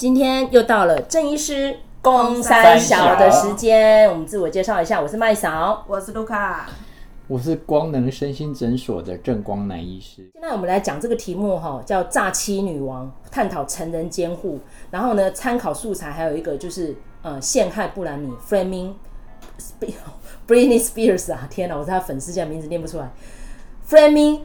今天又到了郑医师公三小的时间，我们自我介绍一下，我是麦嫂，我是卢卡，我是光能身心诊所的郑光南医师。现在我们来讲这个题目哈，叫诈欺女王，探讨成人监护。然后呢，参考素材还有一个就是呃，陷害布兰妮 （Framing Britney Spears） 啊，天哪，我是他粉丝，这样名字念不出来，Framing。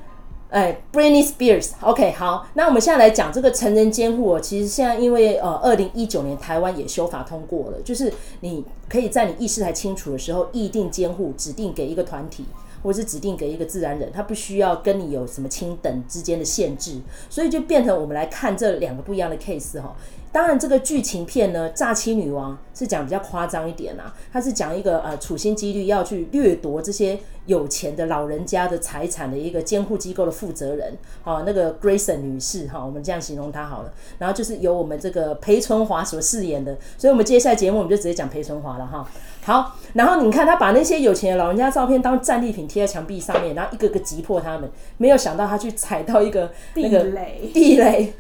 哎，Britney Spears，OK，、好，那我们现在来讲这个成人监护。哦其实现在因为呃，二零一九年台湾也修法通过了，就是你可以在你意识还清楚的时候，意定监护，指定给一个团体，或者是指定给一个自然人，他不需要跟你有什么亲等之间的限制，所以就变成我们来看这两个不一样的 case 哈。当然，这个剧情片呢，《诈欺女王》是讲比较夸张一点啊，它是讲一个呃处心积虑要去掠夺这些有钱的老人家的财产的一个监护机构的负责人，好，那个 Grayson 女士哈，我们这样形容她好了。然后就是由我们这个裴春华所饰演的，所以我们接下来节目我们就直接讲裴春华了哈。好，然后你看他把那些有钱的老人家照片当战利品贴在墙壁上面，然后一个个击破他们，没有想到他去踩到一个那个，地雷。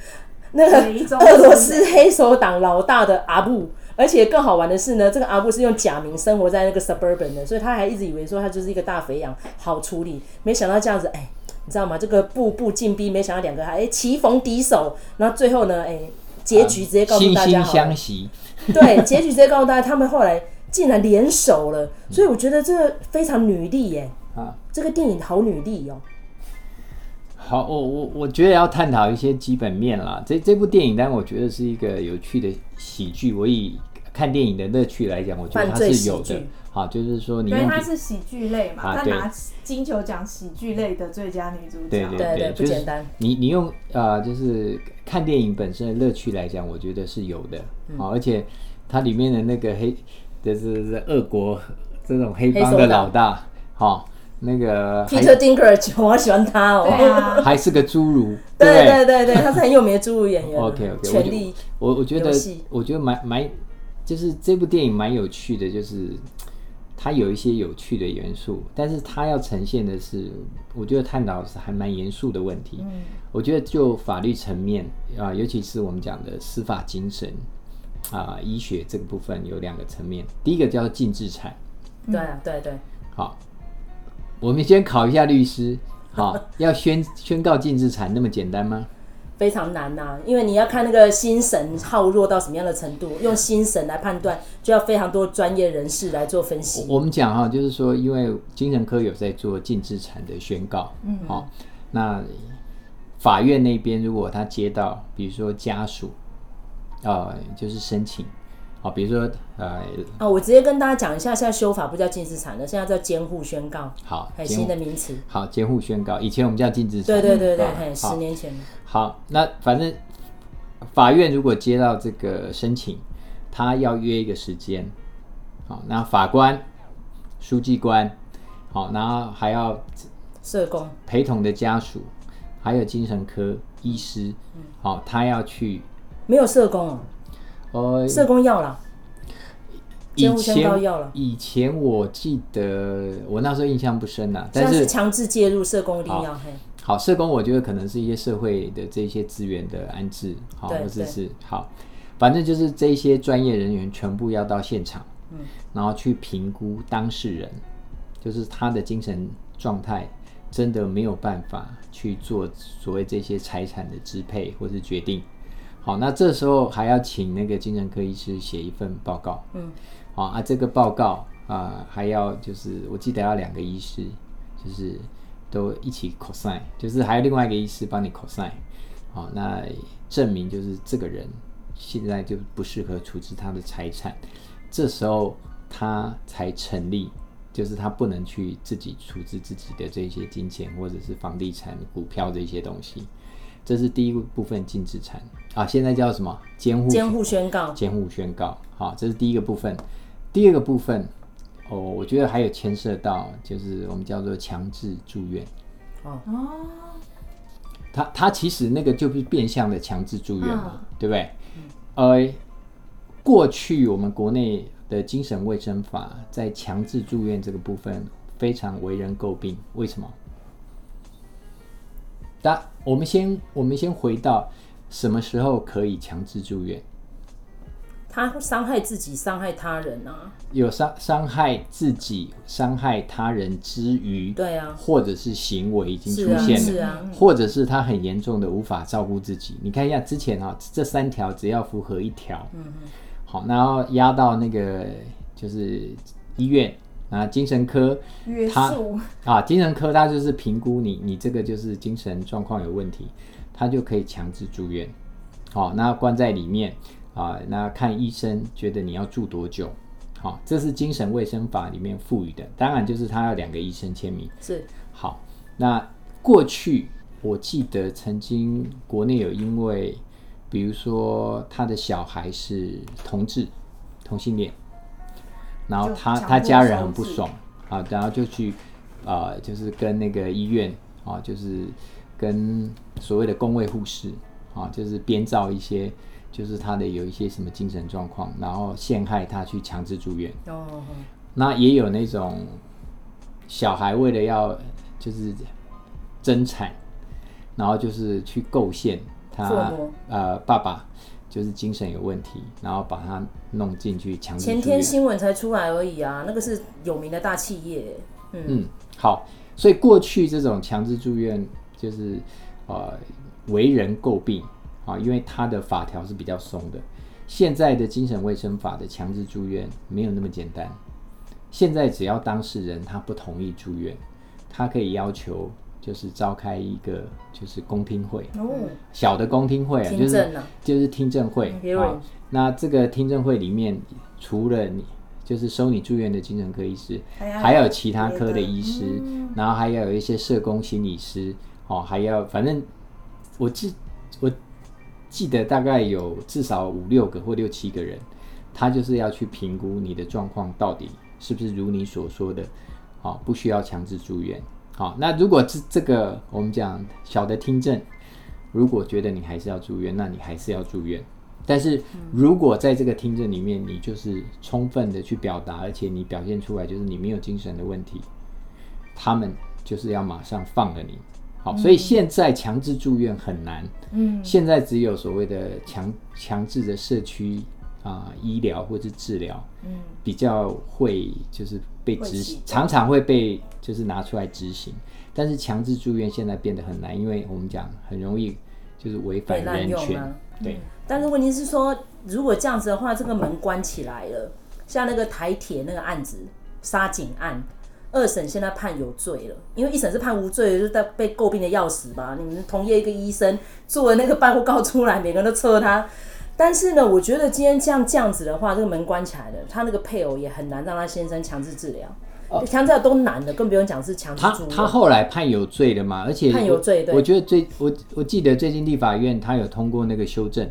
那个俄罗斯黑手党老大的阿布，而且更好玩的是呢，这个阿布是用假名生活在那个 suburban 的，所以他还一直以为说他就是一个大肥羊，好处理。没想到这样子，哎，你知道吗？这个步步进逼，没想到两个还哎棋逢敌手，然后最后呢，哎，结局直接告诉大家，惺惺相惜。对，结局直接告诉大家，他们后来竟然联手了，所以我觉得这个非常女力耶，啊，这个电影好女力哦。好，我我我觉得要探讨一些基本面啦。这这部电影，当然我觉得是一个有趣的喜剧。我以看电影的乐趣来讲，我觉得它是有的。好，就是说你，因为它是喜剧类嘛，它、啊、拿金球奖喜剧类的最佳女主角。对对对，对，不简单。你你用呃，就是看电影本身的乐趣来讲，我觉得是有的。好、嗯，而且它里面的那个黑，就是俄国这种黑帮的老大，好。那个 Peter Dinklage，我好喜欢他哦，啊、还是个侏儒，对对对？对，他是很有名的侏儒演员。OK OK，权力我我觉得我觉得蛮蛮，就是这部电影蛮有趣的，就是它有一些有趣的元素，但是它要呈现的是，我觉得探讨是还蛮严肃的问题。嗯，我觉得就法律层面啊，尤其是我们讲的司法精神啊，医学这个部分有两个层面，第一个叫做净资产，对啊对对，好。我们先考一下律师，好，要宣宣告净资产那么简单吗？非常难呐、啊，因为你要看那个心神耗弱到什么样的程度，用心神来判断，就要非常多专业人士来做分析。我们讲哈，就是说，因为精神科有在做净资产的宣告，嗯，好，那法院那边如果他接到，比如说家属，呃，就是申请。好，比如说，呃，哦，我直接跟大家讲一下，现在修法不叫净资产了，现在叫监护宣告。好，很新的名词。好，监护宣告，以前我们叫净资产。对对对对，嘿，十年前。好，那反正法院如果接到这个申请，他要约一个时间。好，那法官、书记官，好，然后还要社工、陪同的家属，还有精神科医师。好，他要去。没有社工哦。呃，社工要了，以前要了。以前我记得我那时候印象不深了，但是强制介入社工一定要。好，社工我觉得可能是一些社会的这些资源的安置，好，或者是好，反正就是这些专业人员全部要到现场，嗯，然后去评估当事人，就是他的精神状态真的没有办法去做所谓这些财产的支配或是决定。好，那这时候还要请那个精神科医师写一份报告。嗯，好啊，这个报告啊、呃，还要就是我记得要两个医师，就是都一起 cosign，就是还有另外一个医师帮你 cosign。好，那证明就是这个人现在就不适合处置他的财产，这时候他才成立，就是他不能去自己处置自己的这些金钱或者是房地产、股票这些东西。这是第一部分禁止产啊，现在叫什么？监护监护宣告。监护宣告，好，这是第一个部分。第二个部分，哦，我觉得还有牵涉到，就是我们叫做强制住院。哦哦，他他其实那个就是变相的强制住院嘛，哦、对不对？呃，过去我们国内的精神卫生法在强制住院这个部分非常为人诟病，为什么？那我们先，我们先回到什么时候可以强制住院？他伤害自己，伤害他人啊。有伤伤害自己、伤害他人之余，对啊，或者是行为已经出现了，是啊，或者是他很严重的无法照顾自己。你看一下之前啊，这三条只要符合一条，嗯嗯，好，然后押到那个就是医院啊，精神科，他啊，精神科他就是评估你，你这个就是精神状况有问题，他就可以强制住院，好，那关在里面。啊，那看医生觉得你要住多久？好，这是精神卫生法里面赋予的，当然就是他要两个医生签名。是，好，那过去我记得曾经国内有因为，比如说他的小孩是同志同性恋，然后他他家人很不爽啊，然后就去啊、呃，就是跟那个医院啊，就是跟所谓的工位护士啊，就是编造一些。就是他的有一些什么精神状况，然后陷害他去强制住院。哦，那也有那种小孩为了要就是争产，然后就是去构陷他呃爸爸就是精神有问题，然后把他弄进去强制住院。前天新闻才出来而已啊，那个是有名的大企业。嗯，嗯好，所以过去这种强制住院就是呃为人诟病。啊，因为他的法条是比较松的，现在的精神卫生法的强制住院没有那么简单。现在只要当事人他不同意住院，他可以要求就是召开一个就是公听会，哦、小的公听会啊，就是就是听证会啊。那这个听证会里面，除了你就是收你住院的精神科医师，还有其他科的医师，嗯、然后还要有一些社工心理师，哦，还要反正我记我。记得大概有至少五六个或六七个人，他就是要去评估你的状况到底是不是如你所说的，哦，不需要强制住院。好，那如果这这个我们讲小的听证，如果觉得你还是要住院，那你还是要住院。但是如果在这个听证里面，你就是充分的去表达，而且你表现出来就是你没有精神的问题，他们就是要马上放了你。好，所以现在强制住院很难。嗯，现在只有所谓的强强制的社区啊、呃、医疗或者治疗，嗯，比较会就是被执行，常常会被就是拿出来执行。但是强制住院现在变得很难，因为我们讲很容易就是违反人权。对、嗯，但是问题是说，如果这样子的话，这个门关起来了，像那个台铁那个案子，杀警案。二审现在判有罪了，因为一审是判无罪，就在被诟病的要死吧。你们同业一个医生做了那个办告出来，每个人都撤他。但是呢，我觉得今天这样这样子的话，这个门关起来了，他那个配偶也很难让他先生强制治疗。哦，强制都难的，更不用讲是强制住。他他后来判有罪了嘛？而且判有罪，对。我觉得最我我记得最近立法院他有通过那个修正，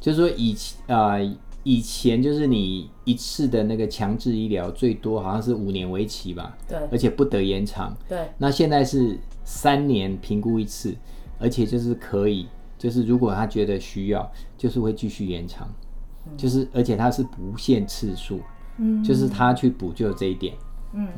就是说以前啊。呃以前就是你一次的那个强制医疗最多好像是五年为期吧，对，而且不得延长。对，那现在是三年评估一次，而且就是可以，就是如果他觉得需要，就是会继续延长，嗯、就是而且他是不限次数，嗯，就是他去补救这一点，嗯。嗯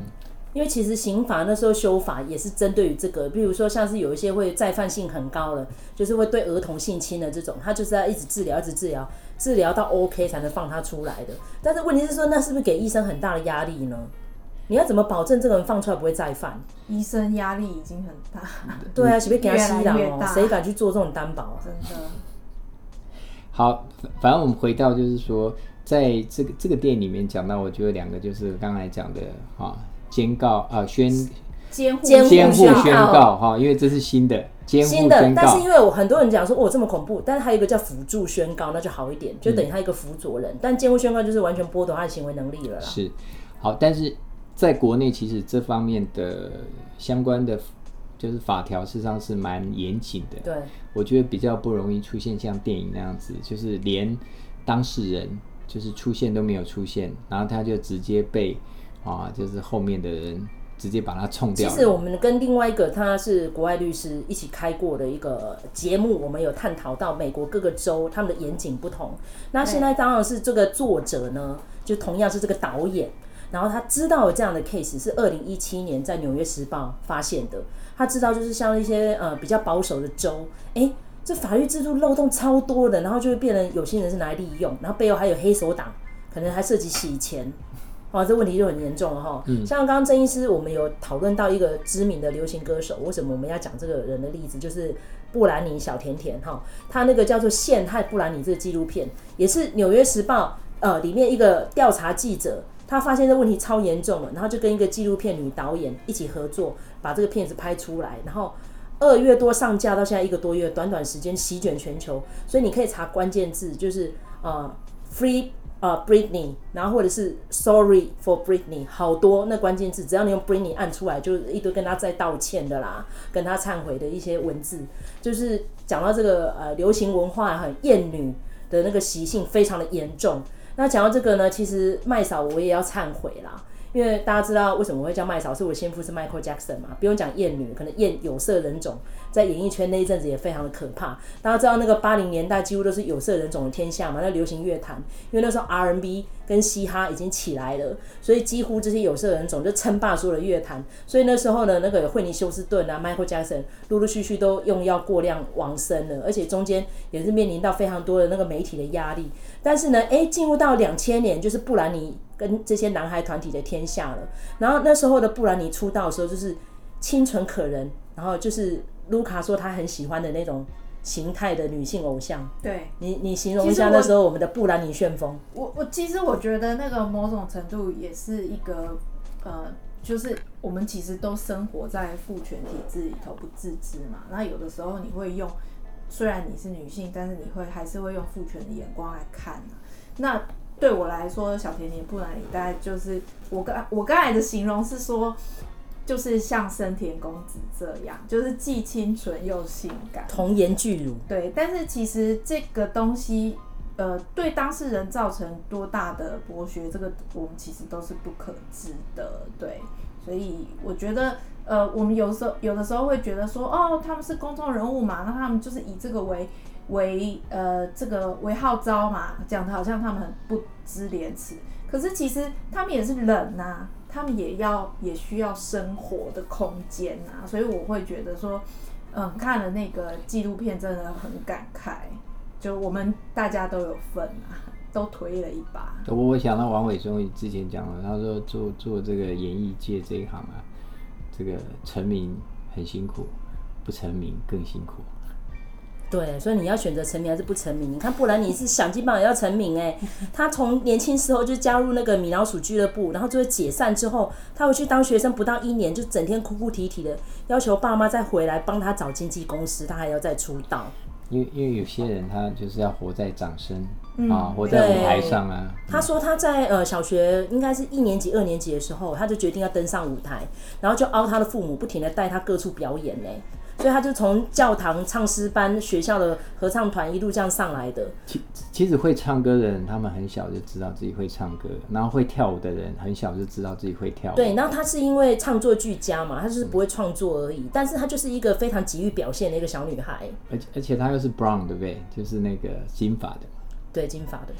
因为其实刑法那时候修法也是针对于这个，比如说像是有一些会再犯性很高的，就是会对儿童性侵的这种，他就是要一直治疗，一直治疗，治疗到 OK 才能放他出来的。但是问题是说，那是不是给医生很大的压力呢？你要怎么保证这个人放出来不会再犯？医生压力已经很大。对啊，随便给他吸氧哦，谁敢去做这种担保啊？真的。好，反正我们回到就是说，在这个这个电影里面讲到，我觉得两个就是刚才讲的啊。监告啊，宣监护监护宣告哈，因为这是新的监护宣告。但是因为我很多人讲说哦这么恐怖，但是还有一个叫辅助宣告，那就好一点，就等于他一个辅佐人。嗯、但监护宣告就是完全剥夺他的行为能力了啦。是，好，但是在国内其实这方面的相关的就是法条事实上是蛮严谨的。对，我觉得比较不容易出现像电影那样子，就是连当事人就是出现都没有出现，然后他就直接被。啊，就是后面的人直接把它冲掉。其实我们跟另外一个他是国外律师一起开过的一个节目，我们有探讨到美国各个州他们的严谨不同。那现在当然是这个作者呢，就同样是这个导演，然后他知道有这样的 case 是二零一七年在纽约时报发现的。他知道就是像一些呃比较保守的州，哎，这法律制度漏洞超多的，然后就会变成有些人是拿来利用，然后背后还有黑手党，可能还涉及洗钱，哇，这问题就很严重了哈。嗯，像刚刚郑医师，我们有讨论到一个知名的流行歌手，为什么我们要讲这个人的例子？就是布兰妮小甜甜哈，他那个叫做《陷害布兰妮》这个纪录片，也是《纽约时报》呃里面一个调查记者。他发现这问题超严重了，然后就跟一个纪录片女导演一起合作，把这个片子拍出来。然后二月多上架，到现在一个多月，短短时间席卷全球。所以你可以查关键字，就是呃，Free 呃 Britney，然后或者是 Sorry for Britney，好多那关键字，只要你用 Britney 按出来，就一堆跟他在道歉的啦，跟他忏悔的一些文字，就是讲到这个呃流行文化很厌女的那个习性非常的严重。那讲到这个呢，其实麦嫂我也要忏悔啦，因为大家知道为什么我会叫麦嫂，是我先父是 Michael Jackson 嘛，不用讲厌女，可能厌有色人种。在演艺圈那一阵子也非常的可怕，大家知道那个八零年代几乎都是有色人种的天下嘛，那流行乐坛，因为那时候 R&B 跟嘻哈已经起来了，所以几乎这些有色人种就称霸所有的乐坛，所以那时候呢，那个惠妮休斯顿啊，Michael Jackson 陆陆续续都用药过量往生了，而且中间也是面临到非常多的那个媒体的压力，但是呢，诶，进入到两千年就是布兰妮跟这些男孩团体的天下了，然后那时候的布兰妮出道的时候就是清纯可人，然后就是。卢卡说他很喜欢的那种形态的女性偶像，对你，你形容一下那时候我们的布兰妮旋风。我我其实我觉得那个某种程度也是一个呃，就是我们其实都生活在父权体制里头不自知嘛。那有的时候你会用，虽然你是女性，但是你会还是会用父权的眼光来看啊。那对我来说，小甜甜布兰妮大概就是我刚我刚才的形容是说。就是像生田公子这样，就是既清纯又性感，童颜巨乳。对，但是其实这个东西，呃，对当事人造成多大的剥削，这个我们其实都是不可知的。对，所以我觉得，呃，我们有时候有的时候会觉得说，哦，他们是公众人物嘛，那他们就是以这个为为呃这个为号召嘛，讲的好像他们很不知廉耻，可是其实他们也是人呐、啊。他们也要也需要生活的空间啊，所以我会觉得说，嗯，看了那个纪录片真的很感慨，就我们大家都有份啊，都推了一把。我我想到王伟忠之前讲了，他说做做这个演艺界这一行啊，这个成名很辛苦，不成名更辛苦。对，所以你要选择成名还是不成名？你看不然你是想尽办法要成名哎，他从年轻时候就加入那个米老鼠俱乐部，然后就会解散之后，他回去当学生不到一年，就整天哭哭啼啼的，要求爸妈再回来帮他找经纪公司，他还要再出道。因为因为有些人他就是要活在掌声、嗯、啊，活在舞台上啊。他说他在呃小学应该是一年级、二年级的时候，他就决定要登上舞台，然后就凹他的父母不停的带他各处表演呢。所以他就从教堂唱诗班、学校的合唱团一路这样上来的。其其实会唱歌的人，他们很小就知道自己会唱歌；然后会跳舞的人，很小就知道自己会跳舞。对，然后他是因为唱作俱佳嘛，他就是不会创作而已。嗯、但是他就是一个非常急于表现的一个小女孩。而且而且她又是 brown 对不对？就是那个金发的。对，金发的。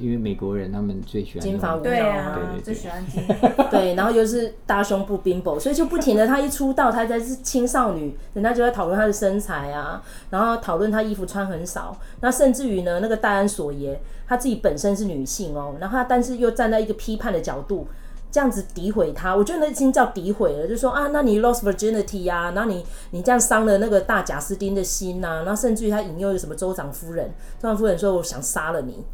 因为美国人他们最喜欢金发舞蹈，对啊，对对对，最喜欢金。对，然后又是大胸部 bimbo，所以就不停的，他一出道，他才是青少女，人家就在讨论他的身材啊，然后讨论他衣服穿很少，那甚至于呢，那个戴安索耶，他自己本身是女性哦，然后他但是又站在一个批判的角度，这样子诋毁他，我觉得那已经叫诋毁了，就说啊，那你 lost virginity 呀、啊，然后你你这样伤了那个大贾斯汀的心呐、啊，然后甚至于他引诱什么州长夫人，州长夫人说我想杀了你。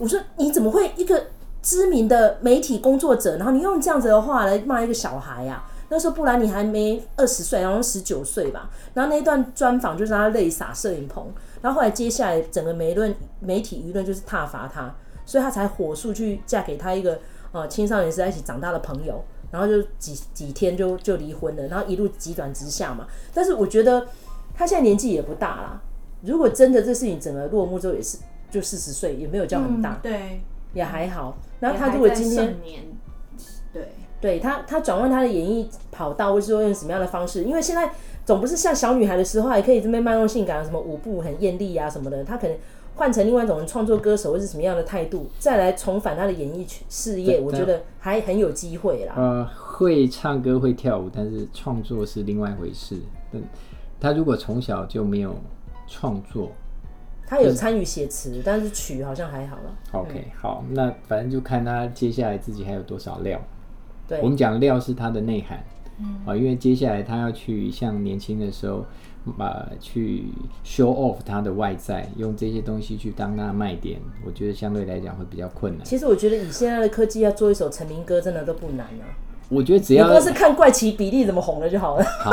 我说你怎么会一个知名的媒体工作者，然后你用这样子的话来骂一个小孩呀、啊？那时候布兰妮还没二十岁，然后十九岁吧。然后那一段专访就是他泪洒摄影棚，然后后来接下来整个媒论媒体舆论就是挞伐他，所以他才火速去嫁给他一个呃青少年时代一起长大的朋友，然后就几几天就就离婚了，然后一路急转直下嘛。但是我觉得他现在年纪也不大啦，如果真的这事情整个落幕之后也是。就四十岁也没有叫很大，嗯、对，也还好。然后他如果今天，对，对他他转换他的演艺跑道，或是说用什么样的方式？因为现在总不是像小女孩的时候还可以这么卖弄性感，什么舞步很艳丽啊什么的。他可能换成另外一种创作歌手，或是什么样的态度，再来重返他的演艺事业，我觉得还很有机会啦。呃，会唱歌会跳舞，但是创作是另外一回事。嗯，他如果从小就没有。创作。他有参与写词，但是曲好像还好了。OK，、嗯、好，那反正就看他接下来自己还有多少料。对，我们讲料是他的内涵，嗯，啊，因为接下来他要去像年轻的时候，把去 show off 他的外在，用这些东西去当他的卖点，我觉得相对来讲会比较困难。其实我觉得以现在的科技要做一首成名歌，真的都不难啊。我觉得只要你光是看怪奇比例怎么红了就好了。好，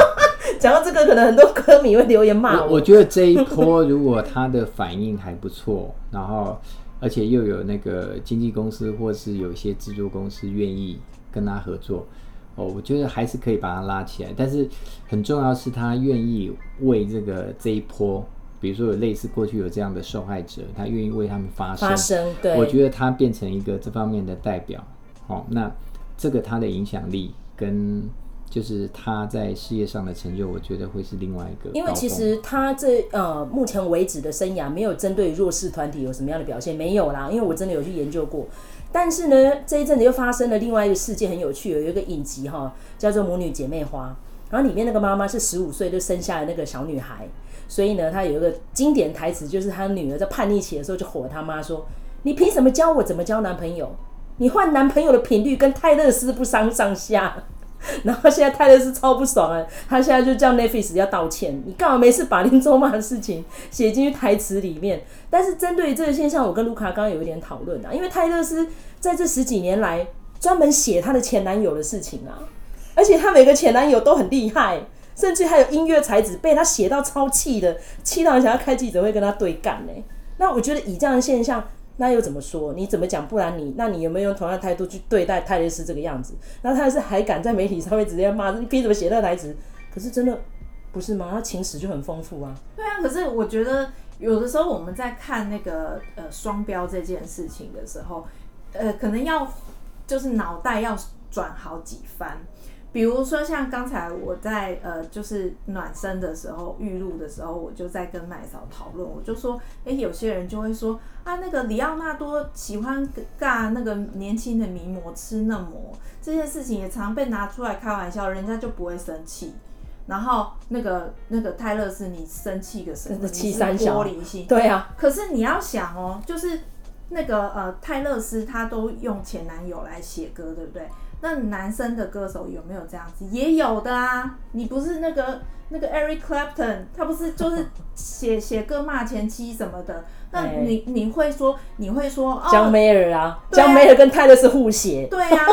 讲到这个，可能很多歌迷会留言骂我。我觉得这一波如果他的反应还不错，然后而且又有那个经纪公司或是有一些制作公司愿意跟他合作，哦，我觉得还是可以把他拉起来。但是很重要是他愿意为这个这一波，比如说有类似过去有这样的受害者，他愿意为他们发声。发声，对。我觉得他变成一个这方面的代表。好，那。这个他的影响力跟就是他在事业上的成就，我觉得会是另外一个。因为其实他这呃目前为止的生涯没有针对弱势团体有什么样的表现，没有啦。因为我真的有去研究过。但是呢，这一阵子又发生了另外一个事件，很有趣，有一个影集哈，叫做《母女姐妹花》，然后里面那个妈妈是十五岁就生下了那个小女孩，所以呢，她有一个经典台词，就是她女儿在叛逆期的时候就吼她妈说：“你凭什么教我怎么交男朋友？”你换男朋友的频率跟泰勒斯不相上下，然后现在泰勒斯超不爽啊！他现在就叫 Netflix 要道歉。你干嘛没事把林州骂的事情写进去台词里面？但是针对这个现象，我跟卢卡刚刚有一点讨论啊，因为泰勒斯在这十几年来专门写他的前男友的事情啊，而且他每个前男友都很厉害，甚至还有音乐才子被他写到超气的，气到想要开记者会跟他对干呢。那我觉得以这样的现象。那又怎么说？你怎么讲？不然你，那你有没有用同样态度去对待泰勒斯这个样子？那泰勒斯还敢在媒体上面直接骂，你凭什么写那台词？可是真的不是吗？他情史就很丰富啊。对啊，可是我觉得有的时候我们在看那个呃双标这件事情的时候，呃，可能要就是脑袋要转好几番。比如说像刚才我在呃，就是暖身的时候预录的时候，我就在跟麦嫂讨论，我就说，哎、欸，有些人就会说啊，那个里奥纳多喜欢尬那个年轻的名模吃嫩模这件事情也常被拿出来开玩笑，人家就不会生气。然后那个那个泰勒斯，你生气个什么？你是玻璃心。对啊。可是你要想哦，就是那个呃泰勒斯他都用前男友来写歌，对不对？那男生的歌手有没有这样子？也有的啊。你不是那个那个 Eric Clapton，他不是就是写写歌骂前妻什么的？那你你会说你会说江梅尔啊，江梅尔跟泰勒是互写。对啊，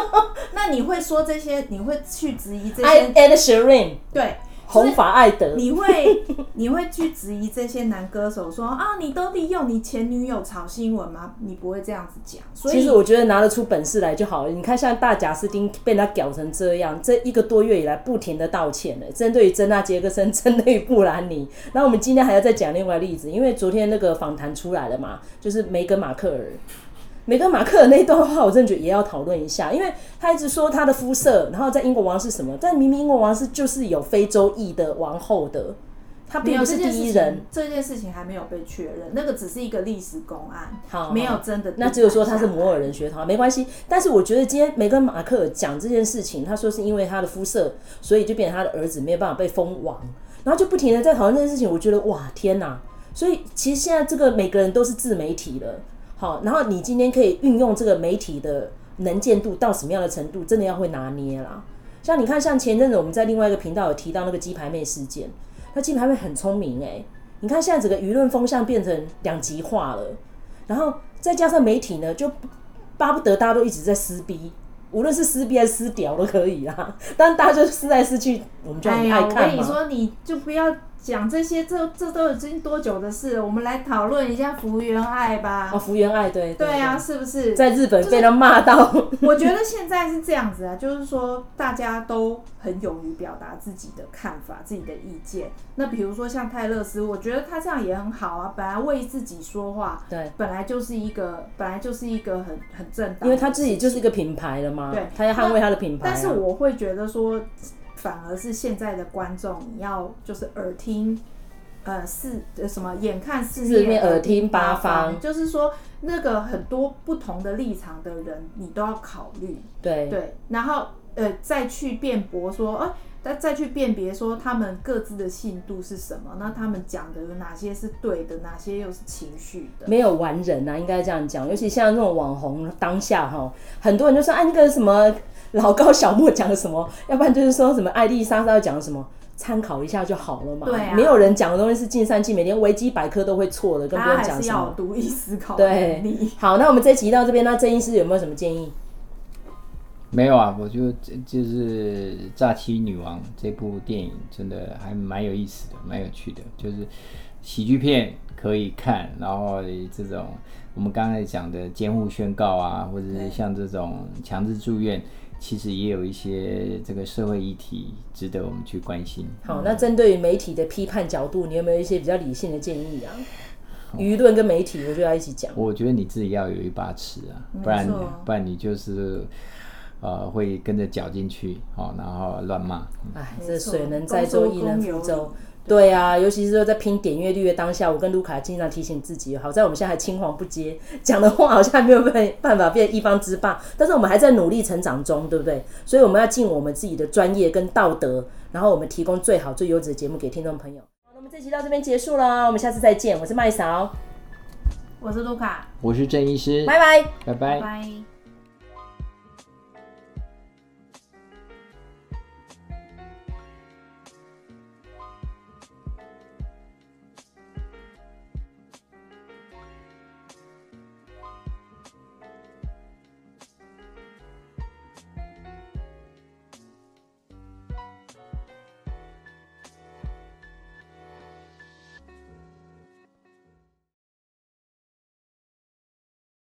那你会说这些？你会去质疑这些？Ed Sheeran 对。红发艾德，你会 你会去质疑这些男歌手说啊，你都利用你前女友炒新闻吗？你不会这样子讲。所以其实我觉得拿得出本事来就好了。你看，像大贾斯汀被他搞成这样，这一个多月以来不停的道歉了，针对于珍娜杰克森，针对于布兰妮。那我们今天还要再讲另外例子，因为昨天那个访谈出来了嘛，就是梅根马克尔。梅根马克尔那一段话，我真的觉得也要讨论一下，因为他一直说他的肤色，然后在英国王室什么，但明明英国王室就是有非洲裔的王后的，他并不是第一人。这件，事情还没有被确认，那个只是一个历史公案，好，没有真的。那只有说他是摩尔人血统，没关系。但是我觉得今天梅根马克尔讲这件事情，他说是因为他的肤色，所以就变成他的儿子没有办法被封王，然后就不停的在讨论这件事情。我觉得哇，天哪！所以其实现在这个每个人都是自媒体了。好，然后你今天可以运用这个媒体的能见度到什么样的程度，真的要会拿捏啦。像你看，像前阵子我们在另外一个频道有提到那个鸡排妹事件，那鸡排妹很聪明诶，你看现在整个舆论风向变成两极化了，然后再加上媒体呢，就巴不得大家都一直在撕逼，无论是撕逼还是撕屌都可以啦。但大家就撕来撕去，我们就很爱看嘛。哎，我跟你说，你就不要。讲这些，这这都已经多久的事了？我们来讨论一下福原爱吧。哦，福原爱，对对啊，是不是在日本被人骂到？我觉得现在是这样子啊，就是说大家都很勇于表达自己的看法、自己的意见。那比如说像泰勒斯，我觉得他这样也很好啊。本来为自己说话，对，本来就是一个，本来就是一个很很正当，因为他自己就是一个品牌了嘛，对，他要捍卫他的品牌啊。但是我会觉得说。反而是现在的观众，你要就是耳听，呃，四什么眼看四面，耳听八方，就是说那个很多不同的立场的人，你都要考虑。对对，然后呃再去辩驳说，哎、呃，再再去辨别说他们各自的信度是什么，那他们讲的有哪些是对的，哪些又是情绪的？没有完人啊，应该这样讲。尤其像那种网红当下哈，很多人就说哎，那个什么老高小莫讲的什么，要不然就是说什么艾丽莎莎讲的什么，参考一下就好了嘛。对啊，没有人讲的东西是尽善尽美，连维基百科都会错的，跟别人讲什么。还是要独立思考。对，好，那我们这集到这边，那郑医师有没有什么建议？没有啊，我就就是《诈欺女王》这部电影真的还蛮有意思的，蛮有趣的，就是喜剧片可以看，然后这种我们刚才讲的监护宣告啊，或者是像这种强制住院，其实也有一些这个社会议题值得我们去关心。好，那针对于媒体的批判角度，你有没有一些比较理性的建议啊？舆论跟媒体，我就要一起讲。我觉得你自己要有一把尺啊，不然不然你就是。呃，会跟着搅进去，哦，然后乱骂。哎，这水能载舟，亦能覆舟。对啊，尤其是说在拼点阅率的当下，我跟卢卡经常提醒自己，好在我们现在还青黄不接，讲的话好像还没有办办法变一方之霸，但是我们还在努力成长中，对不对？所以我们要尽我们自己的专业跟道德，然后我们提供最好最优质的节目给听众朋友。好，那我们这期到这边结束了，我们下次再见。我是麦嫂，我是卢卡，我是郑医师，拜拜，拜拜。拜拜。